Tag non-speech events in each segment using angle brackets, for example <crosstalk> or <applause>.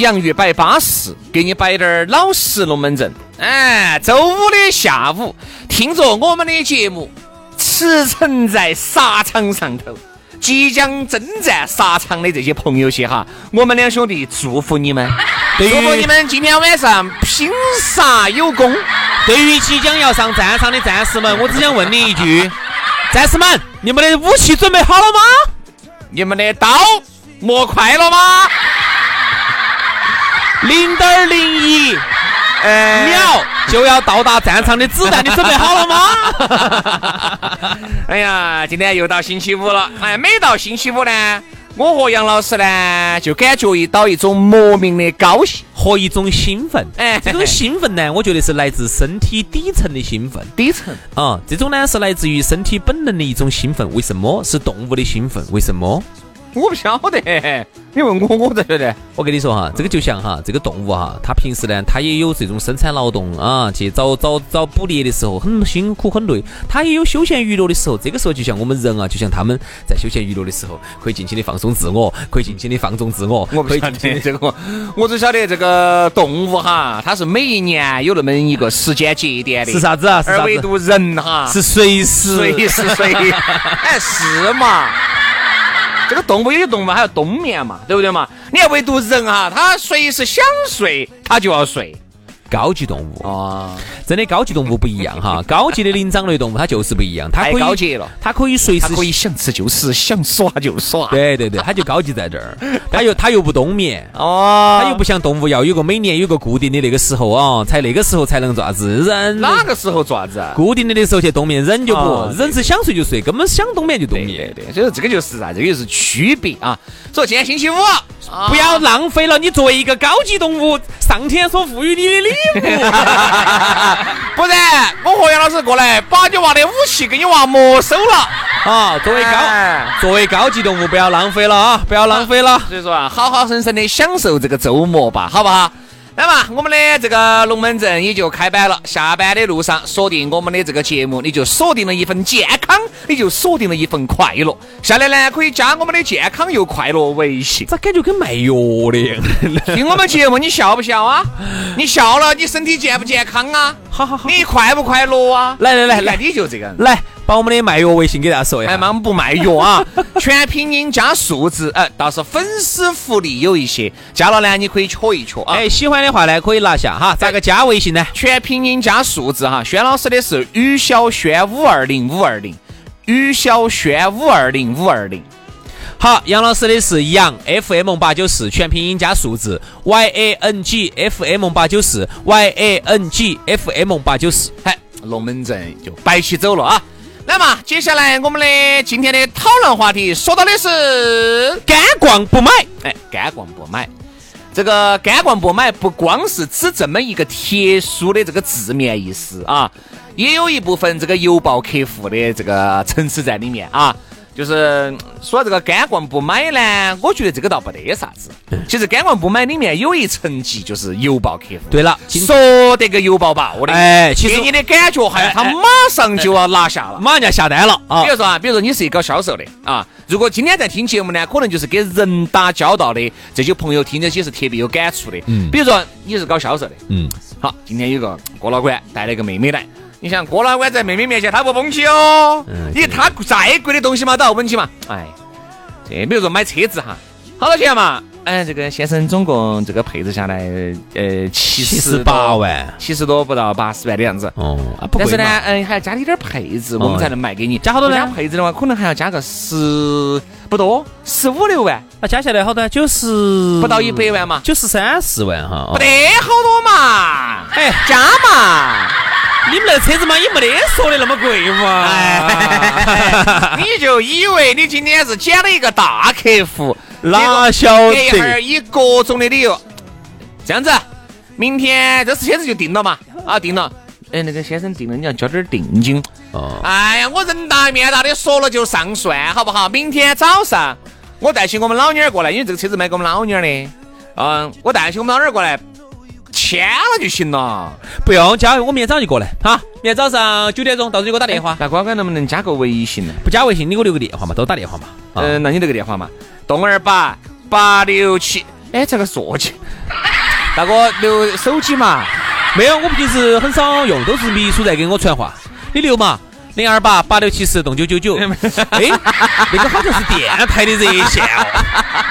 洋芋摆巴适，给你摆点儿老实龙门阵。哎，周五的下午，听着我们的节目，驰骋在沙场上头，即将征战沙场的这些朋友些哈，我们两兄弟祝福你们，<laughs> 祝福你们今天晚上拼杀有功。对于即将要上战场的战士们，我只想问你一句：战士们，你们的武器准备好了吗？你们的刀磨快了吗？零点零一秒就要到达战场的子弹，你准备好了吗？<laughs> 哎呀，今天又到星期五了。哎，每到星期五呢，我和杨老师呢就感觉一到一种莫名的高兴和一种兴奋。哎，这种兴奋呢，我觉得是来自身体底层的兴奋。底层啊，这种呢是来自于身体本能的一种兴奋。为什么是动物的兴奋？为什么？我不晓得，你问我，我才晓得。我跟你说哈，这个就像哈，这个动物哈，它平时呢，它也有这种生产劳动啊，去找找找捕猎的时候很辛苦很累，它也有休闲娱乐的时候。这个时候就像我们人啊，就像他们在休闲娱乐的时候，可以尽情的放松自我，可以尽情的放纵自我。我不晓得这个，我只晓得这个动物哈，它是每一年有那么一个时间节点的。是啥子啊？而唯独人哈，是随时随时随。<laughs> 哎，是嘛？这个动物有些动物它要冬眠嘛，对不对嘛？你要唯独人哈，他随时想睡他就要睡。高级动物啊，真的高级动物不一样哈。<laughs> 高级的灵长类动物它就是不一样，它可以高级了，它可以随时可以想吃就吃，想耍就耍。对对对，它就高级在这儿，<laughs> 它又它又不冬眠哦，它又不像动物要有个每年有个固定的那个时候啊，才那个时候才能做啥子。人哪个时候做啥子？固定的的时候去冬眠，人就不，人是想睡就睡，根本想冬眠就冬眠。对对，所以说这个就是啥？这个就是区别啊。所以今天星期五。不要浪费了你作为一个高级动物，上天所赋予你的礼物。<laughs> 不然，我和杨老师过来把你娃的武器给你娃没收了啊！作为高作为高级动物，不要浪费了啊！不要浪费了。所以说啊，好好生生的享受这个周末吧，好不好？那么我们的这个龙门阵也就开摆了。下班的路上锁定我们的这个节目，你就锁定了一份健康，你就锁定了一份快乐。下来呢，可以加我们的健康又快乐微信。咋感觉跟卖药的样？听我们节目，你笑不笑啊？<laughs> 你笑了，你身体健不健康啊？好好好，你快不快乐啊？来来来来，你就这个来。把我们的卖药微信给大家说一下。哎妈，我们不卖药啊，<laughs> 全拼音加数字。哎，倒是粉丝福利有一些，加了呢，你可以瞧一瞧啊。哎，喜欢的话呢，可以拿下哈。咋个加微信呢？全拼音加数字哈。轩老师的是于小轩五二零五二零，于小轩五二零五二零。好，杨老师的是杨 FM 八九四，全拼音加数字 Y A N G F M 八九四 Y A N G F M 八九四。嗨，龙门阵就摆起走了啊。那么接下来我们的今天的讨论话题说到的是干逛不买，哎，干逛不买，这个干逛不买不光是指这么一个特殊的这个字面意思啊，也有一部分这个邮报客户的这个层次在里面啊。就是说这个干逛不买呢，我觉得这个倒不得啥子。其实干逛不买里面有一层级，就是邮报客户。对了，说得个邮报吧，我的哎，其实你的感觉好像他马上就要拿下了，马上就要下单了啊。比如说啊，比如说你是一个搞销售的啊，如果今天在听节目呢，可能就是给人打交道的这些朋友听这些是特别有感触的。嗯。比如说你是搞销售的，嗯。好，今天有个郭老倌带了一个妹妹来，你想郭老倌在妹妹面前他不崩起哦，你他再贵的东西嘛都要稳起嘛。哎，这比如说买车子哈，好多钱嘛？哎，这个先生总共这个配置下来，呃，七十八万，七十多不到八十万的样子。哦，但是呢，嗯，还要加点点配置，我们才能卖给你。加好多呢？加配置的话，可能还要加个十不多，十五六万。那加下来好多？九十不到一百万嘛？九十三四万哈。不得好多嘛？哎，加嘛？你们那车子嘛也没得说的那么贵嘛？你就以为你今天是捡了一个大客户？哪晓得？一会儿以各种的理由，这样子，明天这次车子就定了嘛？啊，定了。哎，那个先生定了，你要交点定金。哦。哎呀，我人大面大的说了就上算，好不好？明天早上我带起我们老妞儿过来，因为这个车子卖给我们老妞儿的。嗯，我带起我们老妞儿过来，签了就行了，不用加，我明天早上就过来。哈，明天早上九点钟到时候你给我打电话。那乖乖能不能加个微信呢？不加微信，你给我留个电话嘛，都打电话嘛。嗯，那你留个电话嘛。洞二八八六七，哎，这个说起，<laughs> 大哥留手机嘛？没有，我平时很少用，都是秘书在给我传话。你留嘛？零二八八六七四洞九九九。<laughs> 哎，那个好像是电台的热线哦。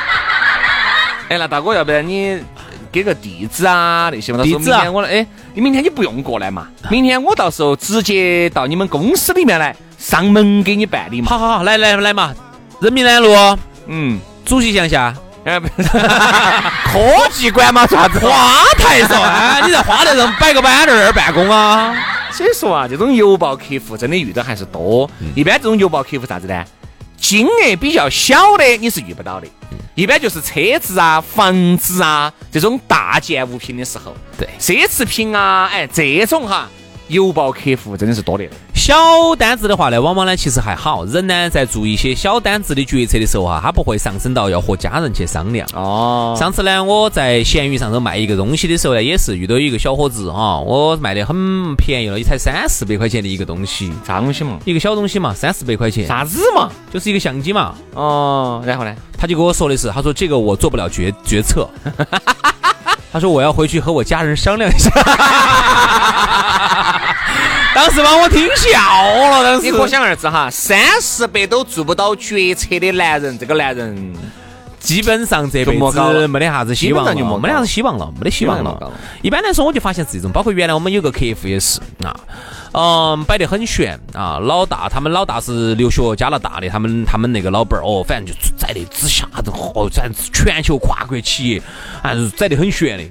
<laughs> 哎，那大哥，要不然你给个地址啊那些嘛？地址啊？我哎，你明天你不用过来嘛？明天我到时候直接到你们公司里面来上门给你办理嘛？好好好，来来来嘛，人民南路。嗯，主席向下，哎 <laughs> 科技馆嘛，啥子？花台上，你在花台上摆个板凳儿办公啊？所以说啊，这种邮报客户真的遇到还是多。一般这种邮报客户啥子呢？金额比较小的你是遇不到的，一般就是车子啊、房子啊这种大件物品的时候，对，奢侈品啊，哎，这种哈。邮包客户真的是多的，小单子的话呢，往往呢其实还好，人呢在做一些小单子的决策的时候啊，他不会上升到要和家人去商量。哦，上次呢我在闲鱼上头卖一个东西的时候呢，也是遇到一个小伙子哈，我卖的很便宜了，也才三四百块钱的一个东西，啥东西嘛？一个小东西嘛，三四百块钱。啥子嘛？就是一个相机嘛。哦，然后呢，他就跟我说的是，他说这个我做不了决决策，<laughs> 他说我要回去和我家人商量一下。<laughs> <laughs> 当时把我听笑了，当时你可想而知哈，三四百都做不到决策的男人，这个男人基本上这辈子没得啥子希望了，没得啥子希望了，没得希望了。一般来说，我就发现是这种，包括原来我们有个客户也是啊。嗯，摆得很悬啊！老大，他们老大是留学加拿大的，他们他们那个老板儿哦，反正就在那之下子，哦，咱全球跨国企业，还是宰得很悬的。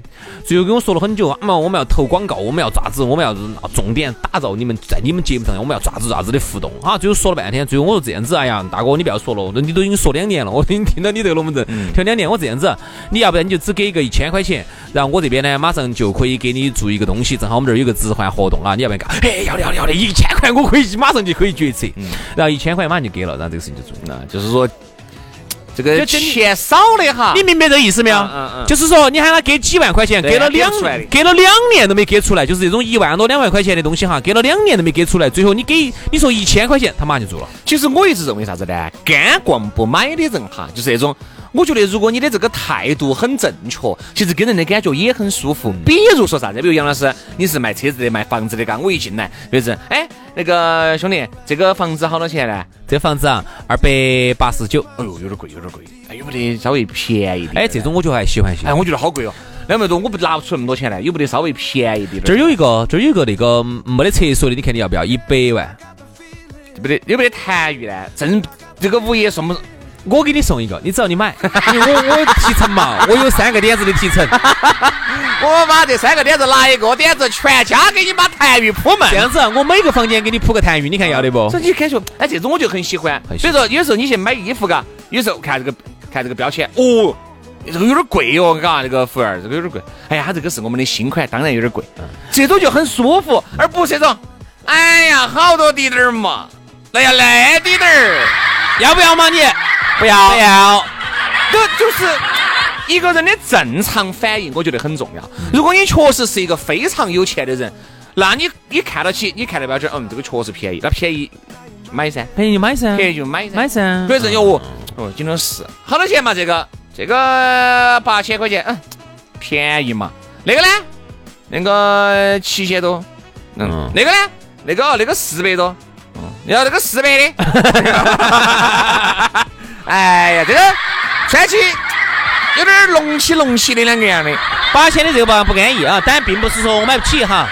最后跟我说了很久，啊嘛，我们要投广告，我们要咋子，我们要重点打造你们在你们节目上，我们要咋子咋子的互动啊！最后说了半天，最后我说这样子，哎呀，大哥你不要说了，你都已经说两年了，我已经听到你这个龙门阵，听两年，我这样子，你要不然你就只给一个一千块钱，然后我这边呢，马上就可以给你做一个东西，正好我们这儿有个置换活动啊，你要不要干？哎呀，要的要的要的，一千块我可以马上就可以决策，然后一千块马上就给了，然后这个事情就做了，就是说。这个钱少的哈，你明白这意思没有？嗯嗯，就是说你喊他给几万块钱，给了两给了两年都没给出来，就是这种一万多两万块钱的东西哈，给了两年都没给出来，最后你给你说一千块钱，他马上就做了。其实我一直认为啥子呢？干逛不买的人哈，就是那种。我觉得，如果你的这个态度很正确，其实给人的感觉也很舒服。比如说啥子？比如杨老师，你是卖车子的、卖房子的，嘎，我一进来，比如是，哎，那个兄弟，这个房子好多钱呢？这房子啊，二百八十九。哎呦，有点贵，有点贵。哎，有没得稍微便宜点？哎，这种我觉得还喜欢些。哎，我觉得好贵哦，两百多，我不拿不出那么多钱来，有没得稍微便宜点？这儿有一个，这儿有一个那个没得厕所的，你看你要不要？一百万。不得，有没得痰盂呢？正这个物业送不？我给你送一个，你只要你买，<laughs> 因为我我提成嘛，我有三个点子的提成，<laughs> 我把这三个点子拿一个点子全家给你把痰盂铺满。这样子，我每个房间给你铺个痰盂，你看要得不？所以你感觉，哎，这种我就很喜欢。所以说，有时候你去买衣服，嘎，有时候看这个看这个标签，哦，这个有点贵哦，嘎，这个服务员这个有点贵。哎呀，他这个是我们的新款，当然有点贵。这种就很舒服，而不是这种，哎呀，好多滴点儿嘛，来呀来滴点儿，要不要嘛你？不要不要，这就是一个人的正常反应，我觉得很重要。如果你确实是一个非常有钱的人，那你你看得起，你看到标准，嗯，这个确实便宜，那便宜买噻，便宜就买噻，便宜就买买噻。反正有我，哦，今天是好多钱嘛？这个这个八千块钱，嗯，便宜嘛？那个呢？那个七千多，嗯嗯，那个呢？那个那个四百多，嗯，要那个四百的。<laughs> 哎呀，这个穿起有点隆起隆起的两个样的。八千的这个吧不安逸啊，但并不是说我买不起哈。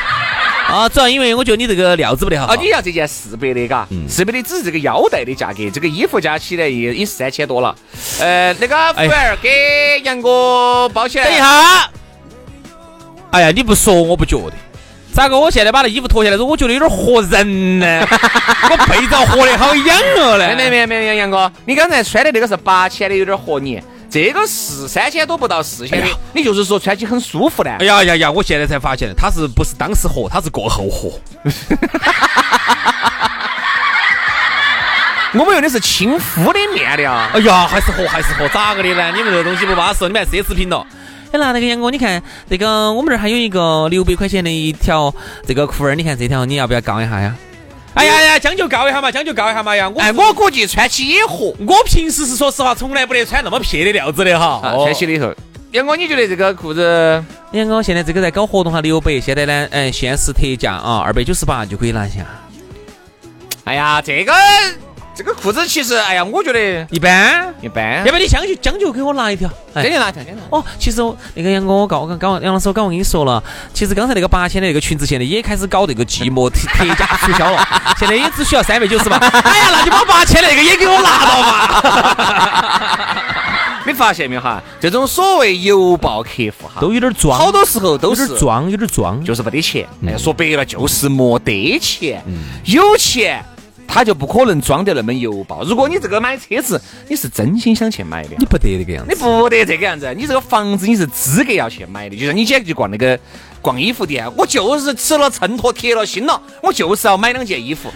啊，主要因为我觉得你这个料子不得好。啊，你要这件四百的，嘎，四百的只是这个腰带的价格，这个衣服加起来也也是三千多了。呃，那个服务员给杨哥包起来。等一下，哎呀，你不说我不觉得。咋个？我现在把那衣服脱下来之后，我觉得有点合人呢。<laughs> 我被着合的好痒哦嘞。没没没没有，杨哥，你刚才穿的那个是八千的，有点合你。这个是三千多不到四千的，你就是说穿起很舒服的。哎呀呀呀！我现在才发现，他是不是当时货，他是过后货。<laughs> 我们用的是亲肤的面料。哎呀，还是合还是合，咋个的呢？你们这东西不巴适，你们还奢侈品了。哎，那那个杨哥，你看这个我们这儿还有一个六百块钱的一条这个裤儿，你看这条你要不要杠一下呀？哎呀呀，将就告一下嘛，将就告一下嘛呀！哎，我估计穿起也合。我平时是说实话，从来不得穿那么撇的料子的哈。穿起里头，杨哥，你觉得这个裤子？杨哥，现在这个在搞活动哈，六百，现在呢，嗯，限时特价啊，二百九十八就可以拿下。哎呀，这个。这个裤子其实，哎呀，我觉得一般一般。要不你将就将就给我拿一条，给你拿一条。哦，其实那个杨哥，我告刚刚杨老师，我刚我跟你说了，其实刚才那个八千的那个裙子，现在也开始搞这个寂寞特特价促销了，<laughs> 现在也只需要三百九十八。哎呀，那就把八千那个也给我拿到嘛。<laughs> 你发现没有哈？这种所谓邮报客户哈，都有点装，好多时候都是装，有点装，就是没得钱。哎，说白了就是没得钱，有钱。他就不可能装得那么油爆。如果你这个买车子，你是真心想去买的，你不得这个样子，你不得这个样子。你这个房子你是资格要去买的，就像你今天去逛那个逛衣服店，我就是吃了秤砣铁了心了，我就是要买两件衣服。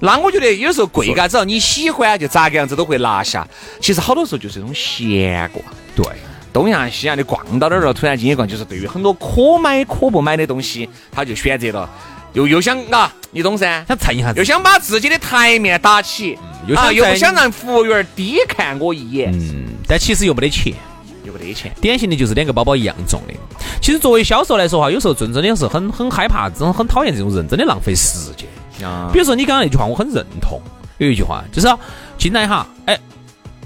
那我觉得有时候贵嘎，只要你喜欢，就咋个样子都会拿下。其实好多时候就是一种闲逛。对，东亚西亚的逛到那儿了，突然间一逛，就是对于很多可买可不买的东西，他就选择了。又又想啊，你懂噻？想蹭一下，又想把自己的台面打起，啊，又不想让服务员低看我一眼。嗯，但其实又没得钱，又没得钱。典型的就是两个包包一样重的。其实作为销售来说哈，有时候真真的是很很害怕，这种很讨厌这种人，真的浪费时间。啊，比如说你刚刚那句话，我很认同。有一句话就是进来哈，哎，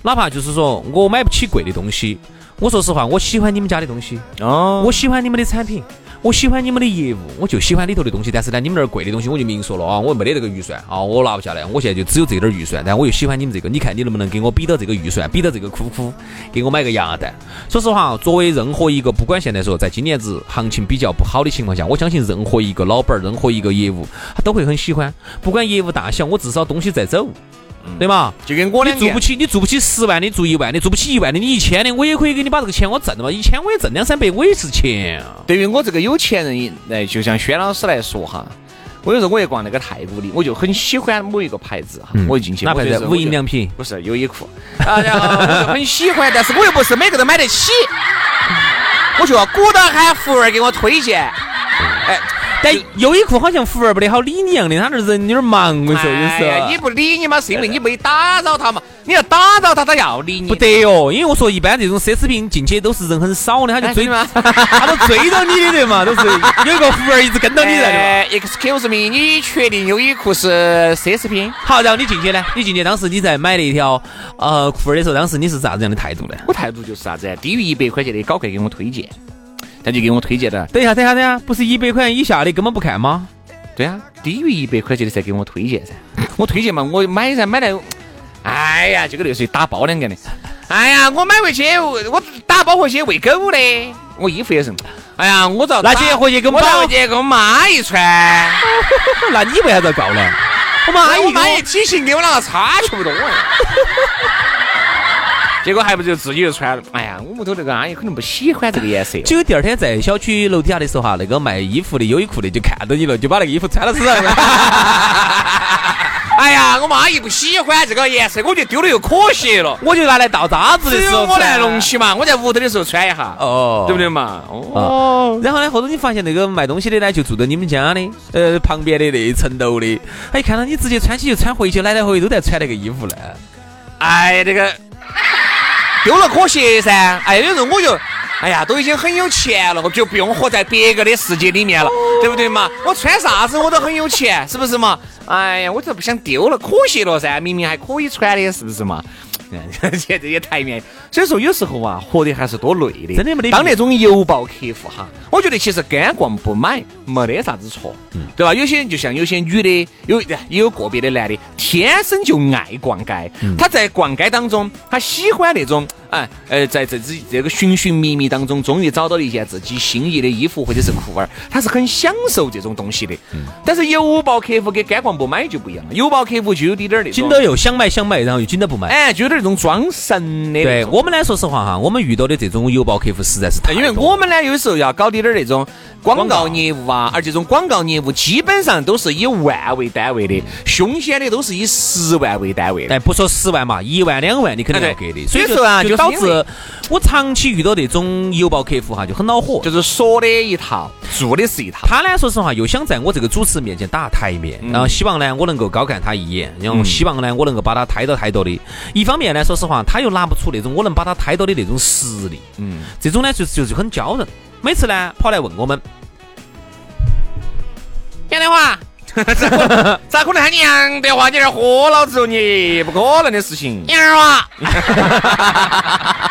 哪怕就是说我买不起贵的东西，我说实话，我喜欢你们家的东西，哦，我喜欢你们的产品。我喜欢你们的业务，我就喜欢里头的东西。但是呢，你们那儿贵的东西，我就明说了啊，我没得这个预算啊，我拿不下来。我现在就只有这点预算，但我又喜欢你们这个，你看你能不能给我比到这个预算，比到这个裤裤，给我买个鸭蛋。说实话，作为任何一个，不管现在说在今年子行情比较不好的情况下，我相信任何一个老板儿，任何一个业务，他都会很喜欢。不管业务大小，我至少东西在走。对嘛？就跟我你做不起，你做不起十万的，做一万的，做不起一万的，你一千的，我也可以给你把这个钱我挣了嘛。一千我也挣两三百，我也是钱啊。对于我这个有钱人来，就像轩老师来说哈，我有时候我也逛那个太古里，我就很喜欢某一个牌子哈，我一进去，哪牌子？无印良品？不是优衣库啊，然后我就很喜欢，但是我又不是每个都买得起，我就要鼓捣喊服务员给我推荐，哎。但优衣库好像服务员不得好理你一样的，他那人有点忙，我说有时候。你不理你嘛，是因为你没打扰他嘛。你要打扰他，他要理你。不得哟，因为我说一般这种奢侈品进去都是人很少的，他就追嘛，<laughs> 他都追到你的对嘛，<laughs> 都是有一个服务员一直跟到你在的。Excuse me，你确定优衣库是奢侈品？好，然后你进去呢？你进去当时你在买了一条呃裤儿的时候，当时你是啥子样的态度呢？我态度就是啥子？低于一百块钱的，搞快给我推荐。他就给我推荐的。等一下，等一下，等一下，不是一百块钱以下的根本不看吗？对啊，低于一百块钱的才给我推荐噻。<laughs> 我推荐嘛，我买噻，买来，哎呀，这个类似于打包两个的。哎呀，我买回去，我打包回去喂狗的。我衣服也是。哎呀，我遭那姐回去给我回去 <laughs> 给我妈一穿。那你为啥子告呢？我妈一妈一体型跟我那个差不多。<laughs> 结果还不就自己就穿了？哎呀，我屋头那个阿姨可能不喜欢这个颜色。结果第二天在小区楼底下的时候哈，那个卖衣服的优衣库的就看到你了，就把那个衣服穿到身上。<laughs> 哎呀，我妈姨不喜欢这个颜色，我就丢了又可惜了，我就拿来倒渣子的时候我来弄起嘛，我在屋头的时候穿一下，哦，对不对嘛？哦。然后呢，后头你发现那个卖东西的呢，就住在你们家的呃旁边的那一层楼的，他一看到你直接穿起就穿回去，来来回回都在穿那个衣服呢。哎呀，这个。丢了可惜噻，哎，有时候我就哎呀，都已经很有钱了，我就不用活在别个的世界里面了，对不对嘛？我穿啥子我都很有钱，是不是嘛？哎呀，我这不想丢了，可惜了噻，明明还可以穿的，是不是嘛？现这些台面，所以说有时候啊，活得还是多累的。真的没得。当那种邮报客户哈，我觉得其实干逛不买没得啥子错，对吧？有些人就像有些女的，有也有个别的男的，天生就爱逛街。他在逛街当中，他喜欢那种。哎，呃，在这这这个寻寻觅觅当中，终于找到了一件自己心仪的衣服或者是裤儿，他是很享受这种东西的。嗯。但是邮报客户跟干逛不买就不一样了，邮报客户就有点点那种紧到又想买想买，然后又紧到不买。哎，就有点那种装神的。对我们来说实话哈，我们遇到的这种邮报客户实在是太因为我们呢有时候要搞点点那种广告业务啊，而这种广告业务基本上都是以万为单位的，凶险的都是以十万为单位。哎，不说十万嘛，一万两万你肯定要给的。所以说啊，就。导致我长期遇到那种邮报客户哈，就很恼火。就是说的一套，做的是一套。他呢，说实话，又想在我这个主持面前打台面，然后希望呢，我能够高看他一眼，然后希望呢，我能够把他抬到抬到的。一方面呢，说实话，他又拿不出那种我能把他抬到的那种实力。嗯，这种呢，就就是很骄人。每次呢，跑来问我们，杨德华。<laughs> 咋可能喊杨德华？你这豁老子哦，你不可能的事情。杨儿娃，<laughs>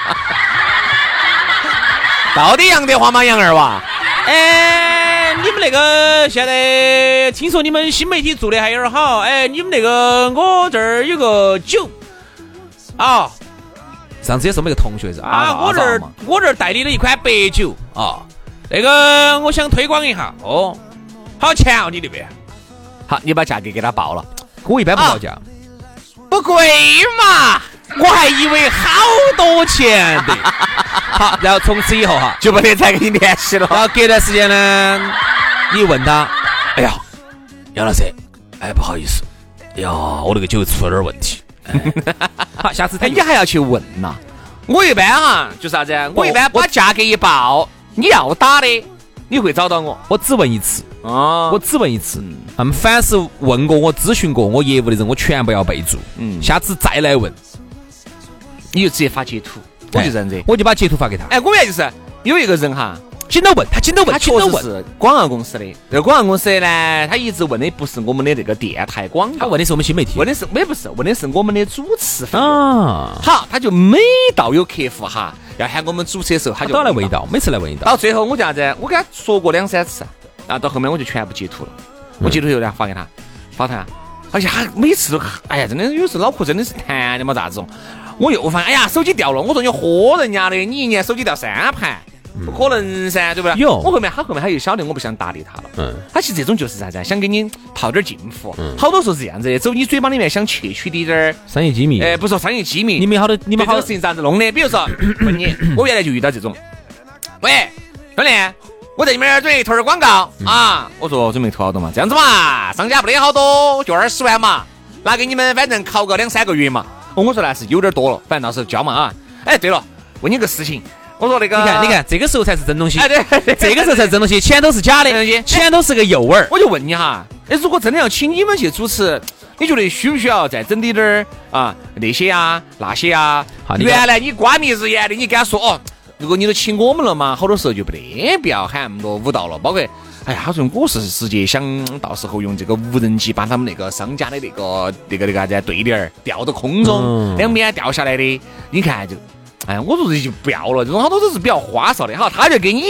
到底杨德华吗？杨二娃？哎，你们那个现在听说你们新媒体做的还有点好。哎，你们那个我这儿有个酒啊，上次也是我们一个同学是啊，我这儿我这儿代理了一款白酒啊，那个我想推广一下哦，好钱哦，你那边。好，你把价格给他报了。我一般不报价，不贵嘛。我还以为好多钱的。<laughs> 好，然后从此以后哈，就不得再跟你联系了。然后隔段时间呢，你问他，哎呀，杨老师，哎，不好意思，哎呀，我那个酒出了点问题。好，下次哎，你还要去问呐？我一般哈，就啥子？我一般把价格一报，你要打的，你会找到我。我只问一次。哦，我只问一次，他们凡是问过我、咨询过我业务的人，我全部要备注。嗯，下次再来问，你就直接发截图，我就这样子，我就把截图发给他。哎，我原来就是有一个人哈，紧到问，他紧到问，他确实是广告公司的。这个广告公司呢，他一直问的不是我们的这个电台广告，他问的是我们新媒体，问的是没不是，问的是我们的主持费啊。好，他就每到有客户哈要喊我们主持的时候，他就都来问一道，每次来问一道。到最后我就啥子？我跟他说过两三次。然后到后面我就全部截图了，我截图以后呢发给他，发他，而且他每次都，哎呀，真的有时候脑壳真的是弹的嘛，咋子哦？我又发，哎呀，手机掉了，我说你豁人家的，你一年手机掉三盘，不可能噻，对不对？有，我后面他后面他又晓得我不想搭理他了，嗯，他其实这种就是啥子，想给你套点近乎，好多时候是这样子的，走你嘴巴里面想窃取的点儿商业机密，哎，不说商业机密，你们好多你们好多事情咋子弄的？比如说问你，我原来就遇到这种，喂，兄弟。我在你们这儿准备投点广告啊！我说准备投好多嘛？这样子嘛，商家不得好多，就二十万嘛，拿给你们，反正考个两三个月嘛。我我说那是有点多了，反正到时候交嘛啊！哎，对了，问你个事情，我说那个，你看，你看，这个时候才是真东西。哎，对，<laughs> 这个时候才是真东西，钱都是假的，钱都是个诱饵。我就问你哈，哎，如果真的要请你们去主持，你觉得需不需要再整点点儿啊？那些啊，那些啊？原来你瓜米日眼的，你跟他说哦。如果你都请我们了嘛，好多时候就不得必要喊那么多舞蹈了。包括，哎呀，他说我是直接想到时候用这个无人机把他们那个商家的那个那个那个啥子对联儿吊到空中，两边掉下来的。你看就，哎，我说这就不要了，这种好多都是比较花哨的。哈，他就给你。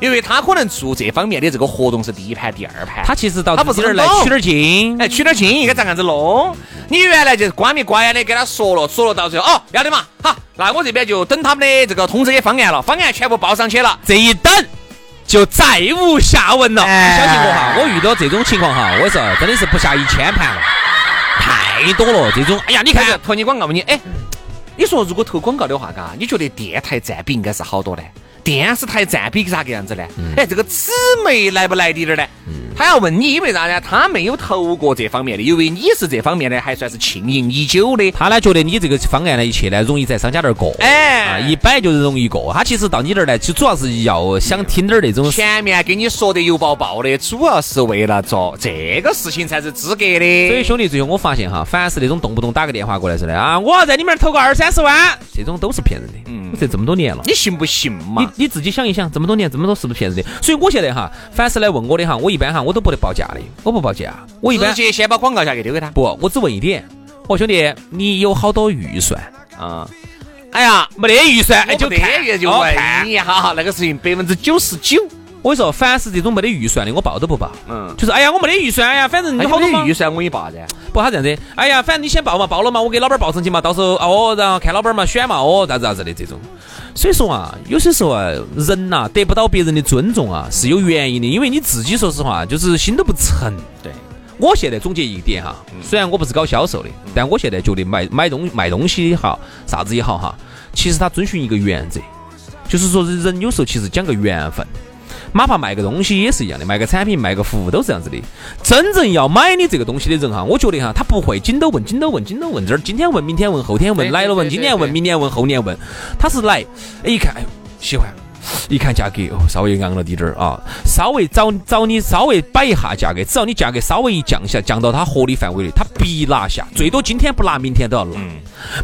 因为他可能做这方面的这个活动是第一盘、第二盘，他其实到他不是来取点经，哎，取点经应该咋样子弄？你原来就是瓜米瓜眼的给他说了，说了到最后哦，要得嘛，好，那我这边就等他们的这个通知的方案了，方案全部报上去了，这一等就再无下文了。你相信我哈，我遇到这种情况哈，我说真的是不下一千盘了，太多了这种。哎呀，你看投你广告嘛，你哎，你说如果投广告的话，嘎，你觉得电台占比应该是好多呢？电视台占比咋个样子呢？哎，这个姊妹来不来滴点儿呢？他要问你，因为啥呢？他没有投过这方面的，因为你是这方面的，还算是经营已久的。他呢觉得你这个方案呢一切呢容易在商家那儿过，哎啊，一摆就是容易过。他其实到你这儿来，就主要是要想听点儿那种前面给你说的油爆爆的，主要是为了做这个事情才是资格的。所以兄弟，最后我发现哈，凡是那种动不动打个电话过来说的啊，我要在你们那儿投个二三十万，这种都是骗人的。嗯，这这么多年了。你信不信嘛？你你自己想一想，这么多年这么多是不是骗人的？所以我现在哈，凡是来问我的哈，我一般哈我都不得报价的，我不报价，我一般直接先把广告价给丢给他。不，我只问一点，我兄弟，你有好多预算？啊，哎呀，没得预算，哎就这看个就问你哈，那个事情百分之九十九。我跟你说，凡是这种没得预算的，我报都不报。嗯，就是哎呀，我没得预算哎呀，反正你好多预算我给你报噻。不，他这样子，哎呀，反正你先报嘛，报了嘛，我给老板报上去嘛，到时候哦，然后看老板嘛选嘛，哦，咋子咋子的这种。所以说啊，有些时候啊，人呐得不到别人的尊重啊，是有原因的，因为你自己说实话就是心都不诚。对，我现在总结一点哈，虽然我不是搞销售的，但我现在觉得买买东卖东西也好，啥子也好哈，其实他遵循一个原则，就是说人有时候其实讲个缘分。哪怕卖个东西也是一样的，卖个产品、卖个服务都是这样子的。真正要买你这个东西的人哈，我觉得哈，他不会紧都问、紧都问、紧都问这儿，今天问、明天问、后天问，来了问，今年问、明年问、后年问，他是来，哎，一看，哎呦，喜欢。一看价格哦，稍微昂了滴点儿啊，稍微找找你稍微摆一下价格，只要你价格稍微一降下，降到他合理范围内，他必拿下，最多今天不拿，明天都要拿，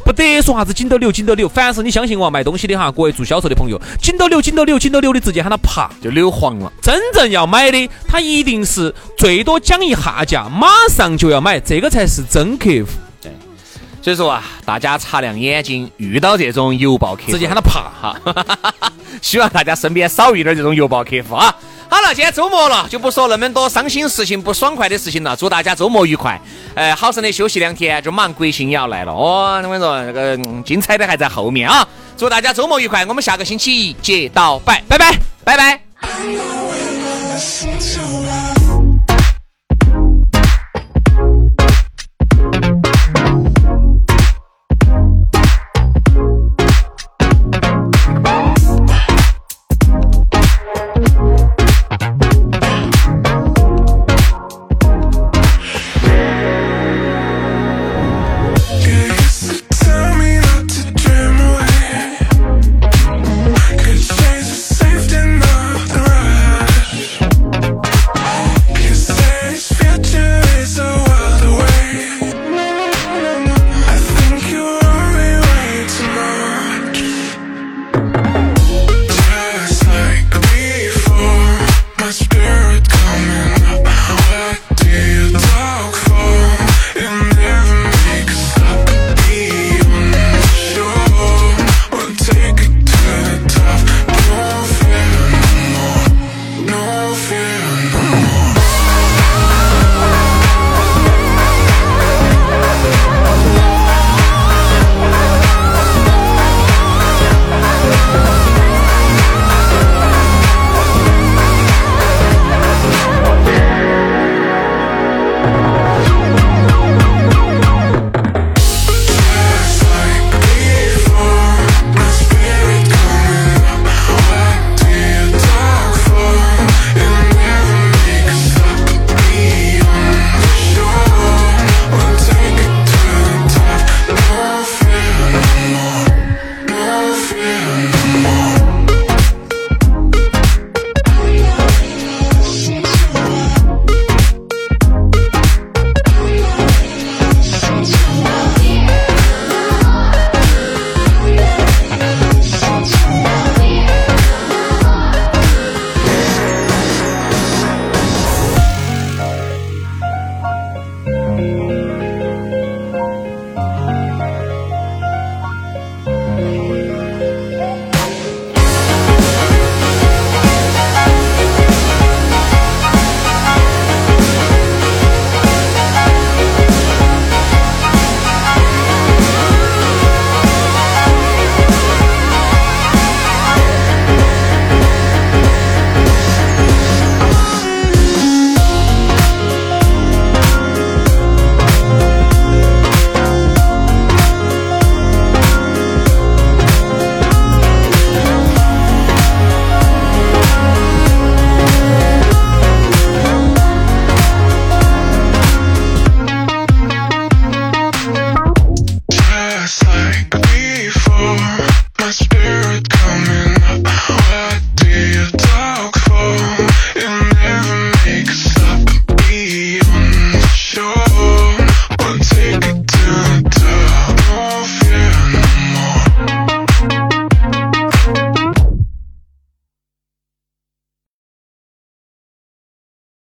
不得说啥子紧都留，紧都留。凡是你相信我卖东西的哈，各位做销售的朋友，紧都留，紧都留，紧都留的，直接喊他爬就溜黄了。真正要买的，他一定是最多讲一下价，马上就要买，这个才是真客户。对，所以说啊，大家擦亮眼睛，遇到这种油爆客户，直接喊他爬哈。<laughs> 希望大家身边少遇点这种油爆客户啊！好了，今天周末了，就不说那么多伤心事情、不爽快的事情了。祝大家周末愉快！呃，好生的休息两天，就马上国庆也要来了哦。我跟你说，那个精彩的还在后面啊！祝大家周末愉快，我们下个星期一接到拜，拜拜，拜拜。